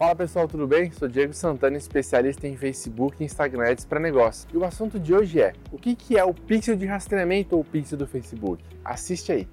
Fala pessoal, tudo bem? Sou Diego Santana, especialista em Facebook e Instagram Ads para negócios. E o assunto de hoje é: o que, que é o pixel de rastreamento ou pixel do Facebook? Assiste aí.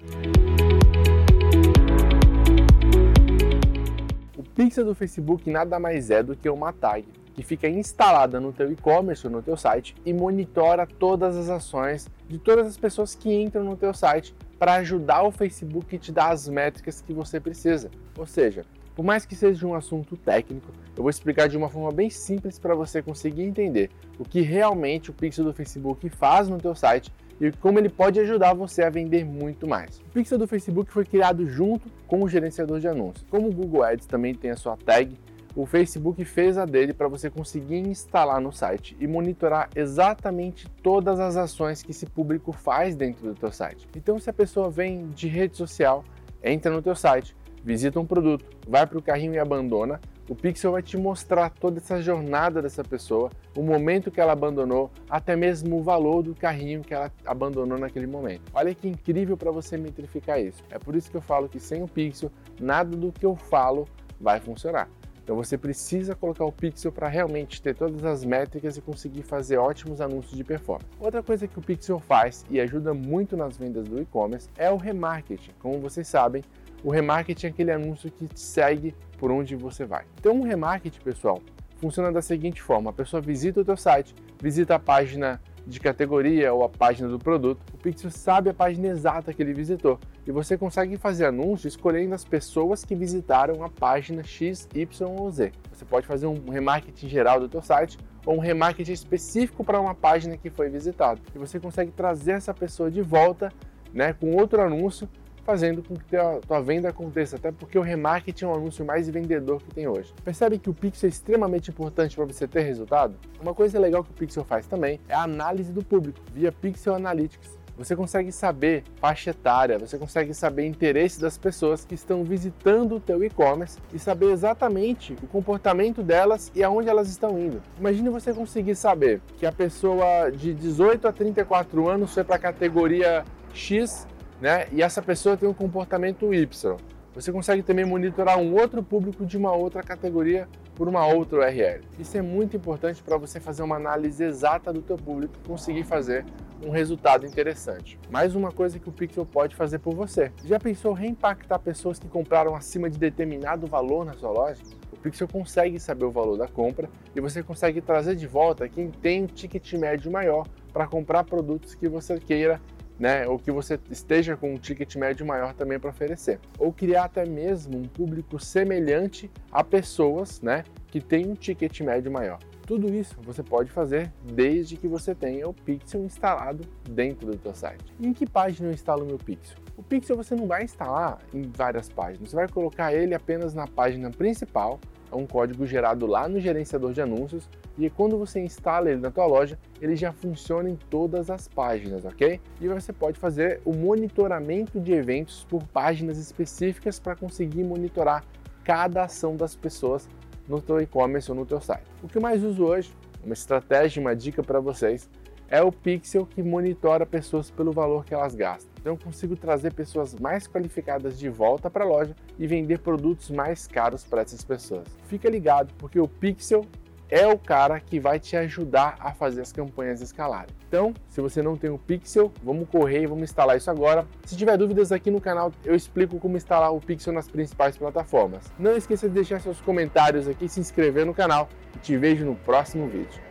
O pixel do Facebook nada mais é do que uma tag que fica instalada no teu e-commerce ou no teu site e monitora todas as ações de todas as pessoas que entram no teu site para ajudar o Facebook a te dar as métricas que você precisa. Ou seja, por mais que seja um assunto técnico, eu vou explicar de uma forma bem simples para você conseguir entender o que realmente o pixel do Facebook faz no teu site e como ele pode ajudar você a vender muito mais. O pixel do Facebook foi criado junto com o gerenciador de anúncios. Como o Google Ads também tem a sua tag, o Facebook fez a dele para você conseguir instalar no site e monitorar exatamente todas as ações que esse público faz dentro do teu site. Então, se a pessoa vem de rede social, entra no teu site, visita um produto, vai para o carrinho e abandona, o Pixel vai te mostrar toda essa jornada dessa pessoa, o momento que ela abandonou, até mesmo o valor do carrinho que ela abandonou naquele momento. Olha que incrível para você metrificar isso. É por isso que eu falo que sem o Pixel, nada do que eu falo vai funcionar. Então você precisa colocar o Pixel para realmente ter todas as métricas e conseguir fazer ótimos anúncios de performance. Outra coisa que o Pixel faz e ajuda muito nas vendas do e-commerce é o remarketing. Como vocês sabem, o remarketing é aquele anúncio que te segue por onde você vai. Então, o remarketing, pessoal, funciona da seguinte forma: a pessoa visita o teu site, visita a página de categoria ou a página do produto, o Pixel sabe a página exata que ele visitou e você consegue fazer anúncio escolhendo as pessoas que visitaram a página X, Y ou Z. Você pode fazer um remarketing geral do teu site ou um remarketing específico para uma página que foi visitada. E você consegue trazer essa pessoa de volta né, com outro anúncio fazendo com que a tua venda aconteça, até porque o remarketing é um anúncio mais vendedor que tem hoje. Percebe que o Pixel é extremamente importante para você ter resultado? Uma coisa legal que o Pixel faz também é a análise do público via Pixel Analytics. Você consegue saber faixa etária, você consegue saber interesse das pessoas que estão visitando o teu e-commerce e saber exatamente o comportamento delas e aonde elas estão indo. Imagine você conseguir saber que a pessoa de 18 a 34 anos foi para a categoria X né? E essa pessoa tem um comportamento Y. Você consegue também monitorar um outro público de uma outra categoria por uma outra URL. Isso é muito importante para você fazer uma análise exata do teu público e conseguir fazer um resultado interessante. Mais uma coisa que o Pixel pode fazer por você. Já pensou reimpactar pessoas que compraram acima de determinado valor na sua loja? O Pixel consegue saber o valor da compra e você consegue trazer de volta quem tem um ticket médio maior para comprar produtos que você queira né, ou que você esteja com um ticket médio maior também para oferecer. Ou criar até mesmo um público semelhante a pessoas né, que têm um ticket médio maior. Tudo isso você pode fazer desde que você tenha o Pixel instalado dentro do seu site. em que página eu instalo o meu Pixel? O Pixel você não vai instalar em várias páginas, você vai colocar ele apenas na página principal, é um código gerado lá no gerenciador de anúncios e quando você instala ele na tua loja, ele já funciona em todas as páginas, ok? E você pode fazer o monitoramento de eventos por páginas específicas para conseguir monitorar cada ação das pessoas no teu e-commerce ou no teu site. O que eu mais uso hoje, uma estratégia, uma dica para vocês, é o Pixel que monitora pessoas pelo valor que elas gastam. Então eu consigo trazer pessoas mais qualificadas de volta para a loja e vender produtos mais caros para essas pessoas. Fica ligado, porque o Pixel é o cara que vai te ajudar a fazer as campanhas escalarem. Então, se você não tem o Pixel, vamos correr e vamos instalar isso agora. Se tiver dúvidas aqui no canal, eu explico como instalar o Pixel nas principais plataformas. Não esqueça de deixar seus comentários aqui, se inscrever no canal e te vejo no próximo vídeo.